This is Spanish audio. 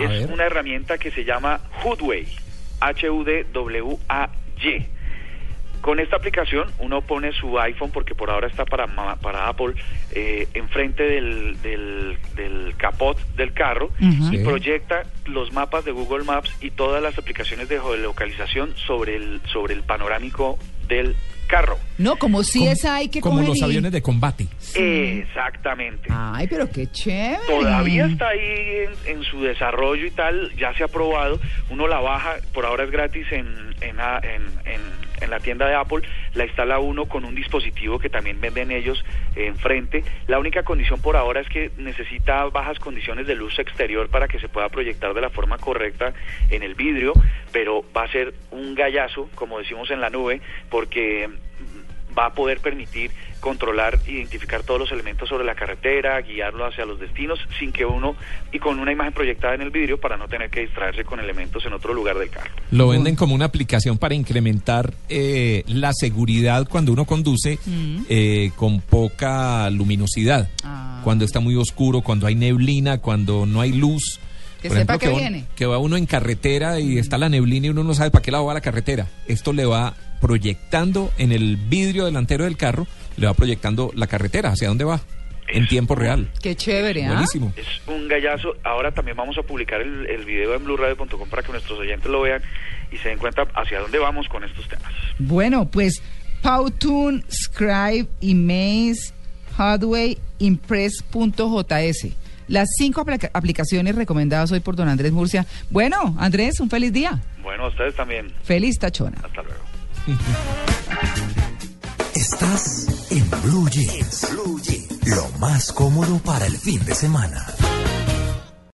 Es una herramienta que se llama Hoodway, H-U-D-W-A-Y. Con esta aplicación uno pone su iPhone, porque por ahora está para, para Apple, eh, enfrente del, del, del, capot del carro y proyecta los mapas de Google Maps y todas las aplicaciones de geolocalización sobre el, sobre el panorámico del carro. No, como si esa hay que Como los aviones de combate. Exactamente. Ay, pero qué chévere. Todavía está ahí en, su desarrollo y tal, ya se ha probado. Uno la baja, por ahora es gratis en, en, en en la tienda de Apple, la instala uno con un dispositivo que también venden ellos enfrente. La única condición por ahora es que necesita bajas condiciones de luz exterior para que se pueda proyectar de la forma correcta en el vidrio, pero va a ser un gallazo, como decimos en la nube, porque va a poder permitir controlar, identificar todos los elementos sobre la carretera, guiarlo hacia los destinos sin que uno, y con una imagen proyectada en el vidrio para no tener que distraerse con elementos en otro lugar del carro. Lo venden como una aplicación para incrementar eh, la seguridad cuando uno conduce mm. eh, con poca luminosidad, ah. cuando está muy oscuro, cuando hay neblina, cuando no hay luz. Que sepa que, viene. que va uno en carretera y está la neblina y uno no sabe para qué lado va la carretera. Esto le va proyectando en el vidrio delantero del carro, le va proyectando la carretera, hacia dónde va. en tiempo real. Qué chévere, ¿ah? Buenísimo. Es un gallazo. Ahora también vamos a publicar el, el video en blueradio.com para que nuestros oyentes lo vean y se den cuenta hacia dónde vamos con estos temas. Bueno, pues Powtoon, Scribe, Emails, Hardway, Impress.js. Las cinco aplicaciones recomendadas hoy por don Andrés Murcia. Bueno, Andrés, un feliz día. Bueno, a ustedes también. Feliz tachona. Hasta luego. Estás en Blue Jeans. Blue Jeans. Lo más cómodo para el fin de semana.